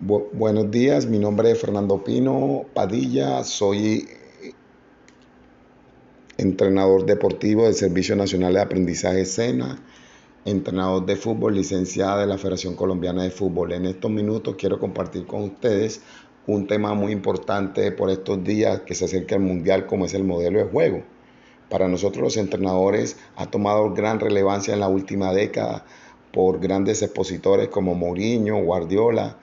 buenos días, mi nombre es Fernando Pino Padilla, soy entrenador deportivo del Servicio Nacional de Aprendizaje SENA, entrenador de fútbol, licenciada de la Federación Colombiana de Fútbol. En estos minutos quiero compartir con ustedes un tema muy importante por estos días que se acerca al Mundial como es el modelo de juego. Para nosotros los entrenadores ha tomado gran relevancia en la última década por grandes expositores como Mourinho, Guardiola,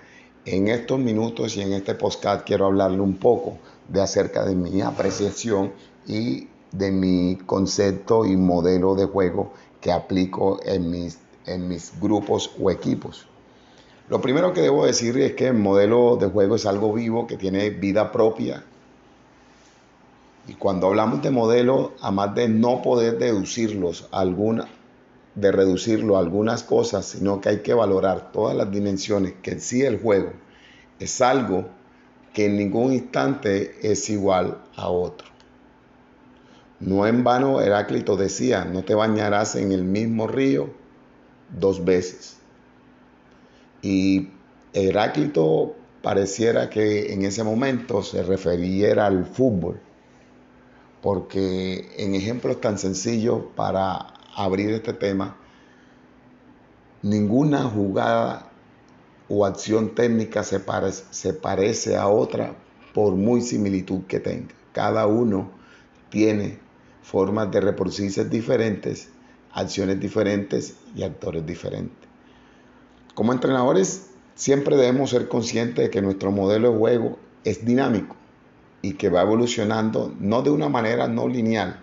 en estos minutos y en este podcast quiero hablarle un poco de acerca de mi apreciación y de mi concepto y modelo de juego que aplico en mis, en mis grupos o equipos. Lo primero que debo decir es que el modelo de juego es algo vivo que tiene vida propia. Y cuando hablamos de modelo, además de no poder deducirlos alguna, de reducirlo a algunas cosas, sino que hay que valorar todas las dimensiones que en sí el juego es algo que en ningún instante es igual a otro. No en vano Heráclito decía, no te bañarás en el mismo río dos veces. Y Heráclito pareciera que en ese momento se referiera al fútbol, porque en ejemplos tan sencillos para abrir este tema, ninguna jugada o acción técnica se parece, se parece a otra por muy similitud que tenga. Cada uno tiene formas de reproducirse diferentes, acciones diferentes y actores diferentes. Como entrenadores siempre debemos ser conscientes de que nuestro modelo de juego es dinámico y que va evolucionando no de una manera no lineal,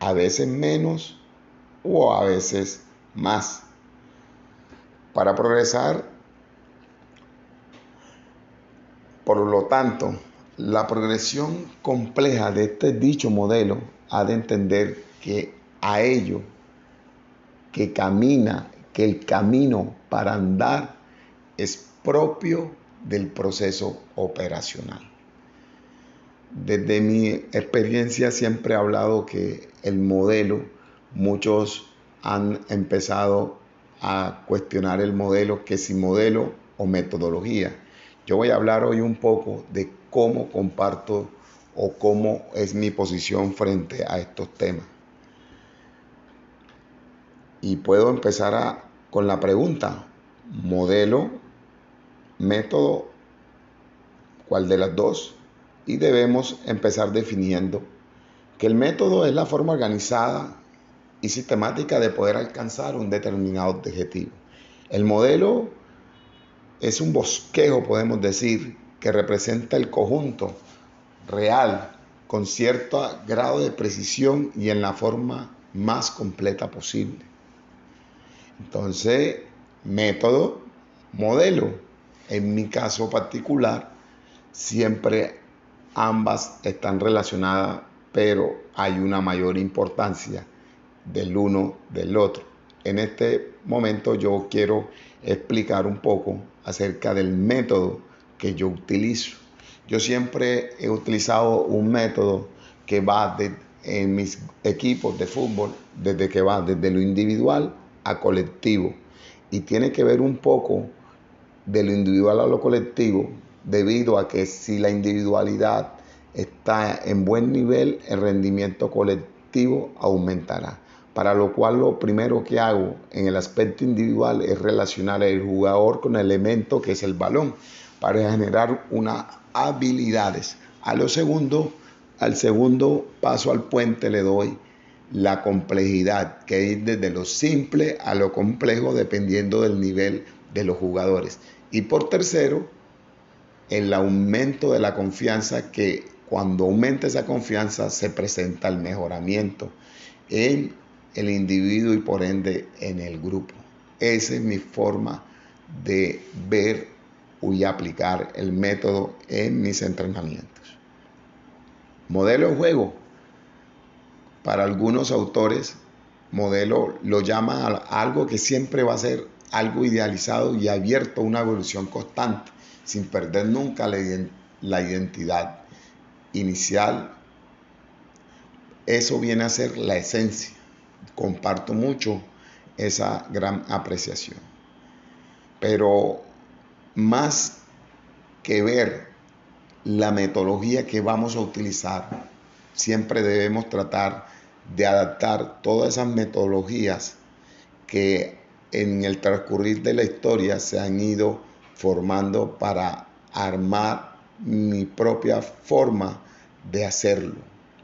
a veces menos o a veces más. Para progresar, por lo tanto, la progresión compleja de este dicho modelo ha de entender que a ello que camina, que el camino para andar es propio del proceso operacional. Desde mi experiencia siempre he hablado que el modelo, muchos han empezado a cuestionar el modelo, que si modelo o metodología. Yo voy a hablar hoy un poco de cómo comparto o cómo es mi posición frente a estos temas. Y puedo empezar con la pregunta, modelo, método, ¿cuál de las dos? Y debemos empezar definiendo que el método es la forma organizada y sistemática de poder alcanzar un determinado objetivo. El modelo es un bosquejo, podemos decir, que representa el conjunto real con cierto grado de precisión y en la forma más completa posible. Entonces, método, modelo. En mi caso particular, siempre ambas están relacionadas, pero hay una mayor importancia del uno del otro. En este momento yo quiero explicar un poco acerca del método que yo utilizo. Yo siempre he utilizado un método que va en mis equipos de fútbol, desde que va desde lo individual a colectivo. Y tiene que ver un poco de lo individual a lo colectivo, debido a que si la individualidad está en buen nivel, el rendimiento colectivo aumentará. Para lo cual lo primero que hago en el aspecto individual es relacionar el jugador con el elemento que es el balón para generar unas habilidades. A lo segundo, al segundo paso al puente le doy la complejidad, que es desde lo simple a lo complejo dependiendo del nivel de los jugadores. Y por tercero, el aumento de la confianza que cuando aumenta esa confianza se presenta el mejoramiento en el individuo y por ende en el grupo. Esa es mi forma de ver y aplicar el método en mis entrenamientos. Modelo de juego. Para algunos autores, modelo lo llama algo que siempre va a ser algo idealizado y abierto a una evolución constante sin perder nunca la, identidad inicial. Eso viene a ser la esencia. Comparto mucho esa gran apreciación. Pero más que ver la metodología que vamos a utilizar, siempre debemos tratar de adaptar todas esas metodologías que en el transcurrir de la historia se han ido formando para armar mi propia forma de hacerlo.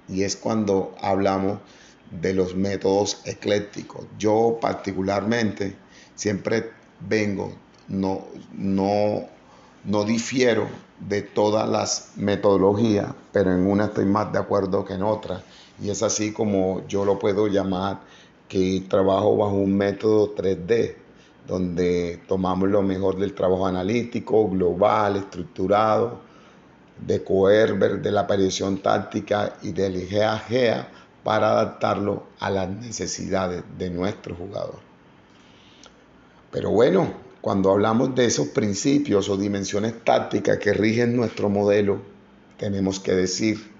Y es cuando hablamos de los métodos eclécticos. Yo particularmente siempre vengo, no, no, no difiero de todas las metodologías, pero en una estoy más de acuerdo que en otra. Y es así como yo lo puedo llamar que trabajo bajo un método 3D, donde tomamos lo mejor del trabajo analítico, global, estructurado, de Coerber, de la aparición táctica y del GEA-GEA para adaptarlo a las necesidades de nuestro jugador. Pero bueno, cuando hablamos de esos principios o dimensiones tácticas que rigen nuestro modelo, tenemos que decir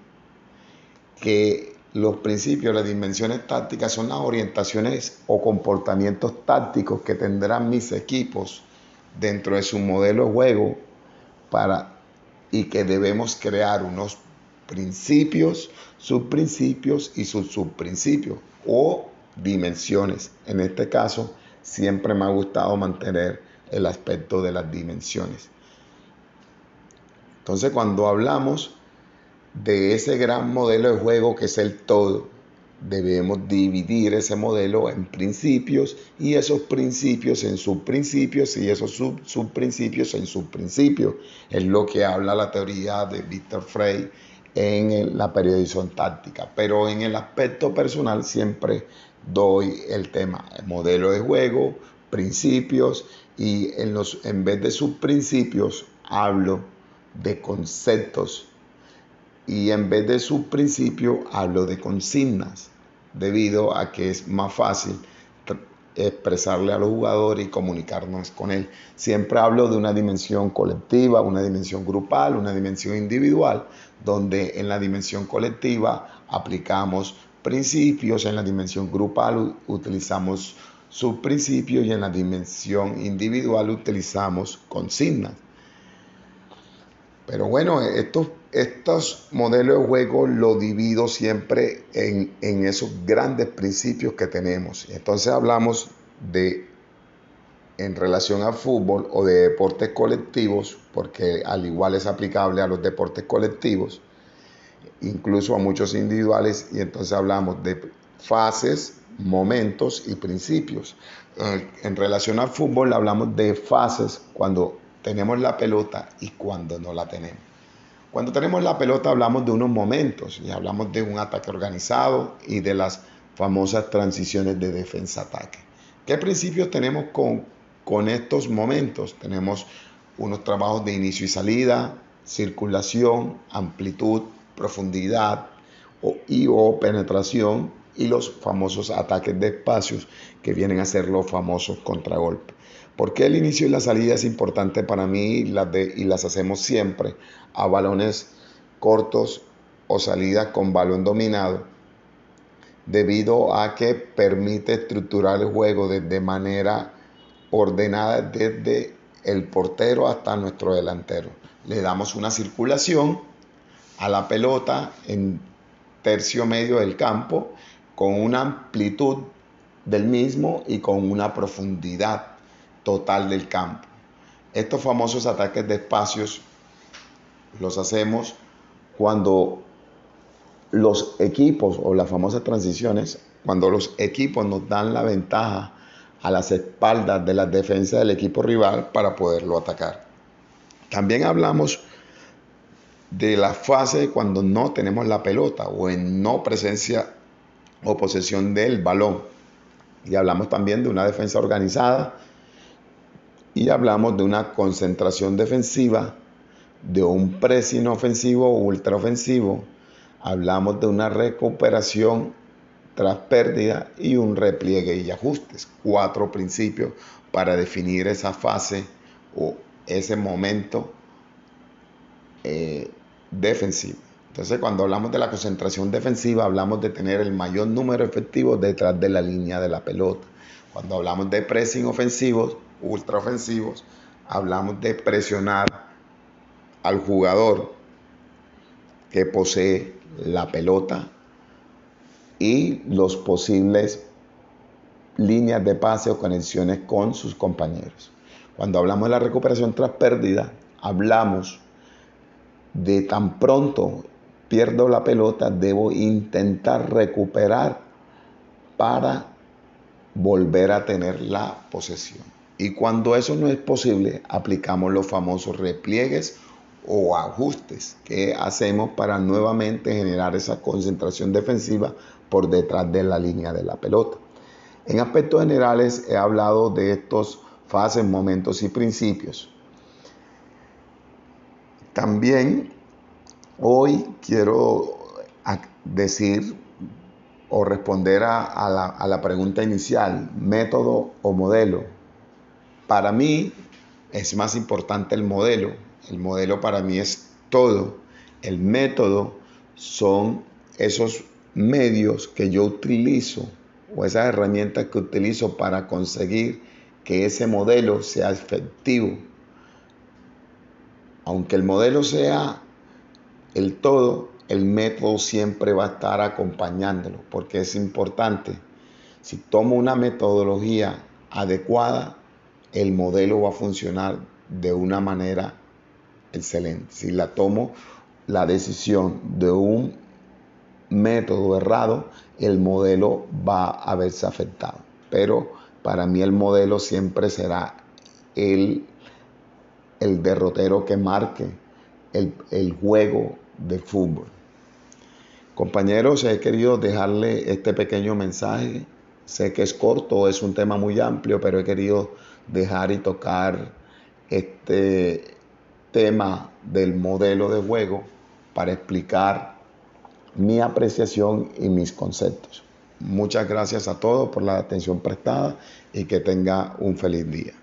que los principios, las dimensiones tácticas son las orientaciones o comportamientos tácticos que tendrán mis equipos dentro de su modelo de juego para y que debemos crear unos principios, subprincipios y sus subprincipios o dimensiones. En este caso, siempre me ha gustado mantener el aspecto de las dimensiones. Entonces, cuando hablamos de ese gran modelo de juego que es el todo, debemos dividir ese modelo en principios y esos principios en subprincipios y esos sub, subprincipios en subprincipios. Es lo que habla la teoría de Victor Frey en la periodización táctica. Pero en el aspecto personal siempre doy el tema, el modelo de juego, principios y en, los, en vez de subprincipios hablo de conceptos y en vez de su principio hablo de consignas, debido a que es más fácil expresarle a los jugadores y comunicarnos con él. Siempre hablo de una dimensión colectiva, una dimensión grupal, una dimensión individual, donde en la dimensión colectiva aplicamos principios, en la dimensión grupal utilizamos sus principios y en la dimensión individual utilizamos consignas. Pero bueno, estos, estos modelos de juego lo divido siempre en, esos grandes principios que tenemos. Entonces hablamos de, en relación al fútbol o de deportes colectivos, porque al igual es aplicable a los deportes colectivos, incluso a muchos individuales, y entonces hablamos de fases, momentos y principios. En relación al fútbol hablamos de fases cuando tenemos la pelota y cuando no la tenemos. Cuando tenemos la pelota hablamos de unos momentos y hablamos de un ataque organizado y de las famosas transiciones de defensa-ataque. ¿Qué principios tenemos con, con estos momentos? Tenemos unos trabajos de inicio y salida, circulación, amplitud, profundidad y o penetración y los famosos ataques de espacios que vienen a ser los famosos contragolpes. ¿Por qué el inicio y la salida es importante para mí y las, hacemos siempre a balones cortos o salida con balón dominado? Debido a que permite estructurar el juego de manera ordenada desde el portero hasta nuestro delantero. Le damos una circulación a la pelota en tercio medio del campo con una amplitud del mismo y con una profundidad total del campo. Estos famosos ataques de espacios los hacemos cuando los equipos o las famosas transiciones, cuando los equipos nos dan la ventaja a las espaldas de la defensa del equipo rival para poderlo atacar. También hablamos de la fase cuando no tenemos la pelota o en no presencia o posesión del balón. Y hablamos también de una defensa organizada y hablamos de una concentración defensiva, de un pressing ofensivo o ultraofensivo, hablamos de una recuperación tras pérdida y un repliegue y ajustes. Cuatro principios para definir esa fase o ese momento eh, defensivo. Entonces, cuando hablamos de la concentración defensiva, hablamos de tener el mayor número efectivo detrás de la línea de la pelota. Cuando hablamos de pressing ofensivos, ultraofensivos, hablamos de presionar al jugador que posee la pelota y los posibles líneas de pase o conexiones con sus compañeros. Cuando hablamos de la recuperación tras pérdida, hablamos de tan pronto pierdo la pelota, debo intentar recuperar para volver a tener la posesión. Y cuando eso no es posible, aplicamos los famosos repliegues o ajustes que hacemos para nuevamente generar esa concentración defensiva por detrás de la línea de la pelota. En aspectos generales he hablado de estos fases, momentos y principios. También hoy quiero decir o responder a, la, a la pregunta inicial, método o modelo. Para mí es más importante el modelo. El modelo para mí es todo. El método son esos medios que yo utilizo o esas herramientas que utilizo para conseguir que ese modelo sea efectivo. Aunque el modelo sea el todo, el método siempre va a estar acompañándolo, porque es importante. Si tomo una metodología adecuada, el modelo va a funcionar de una manera excelente. Si la tomo la decisión de un método errado, el modelo va a verse afectado. Pero para mí el modelo siempre será el, el derrotero que marque el, el juego de fútbol. Compañeros, he querido dejarle este pequeño mensaje. Sé que es corto, es un tema muy amplio, pero he querido dejar y tocar este tema del modelo de juego para explicar mi apreciación y mis conceptos. Muchas gracias a todos por la atención prestada y que tenga un feliz día.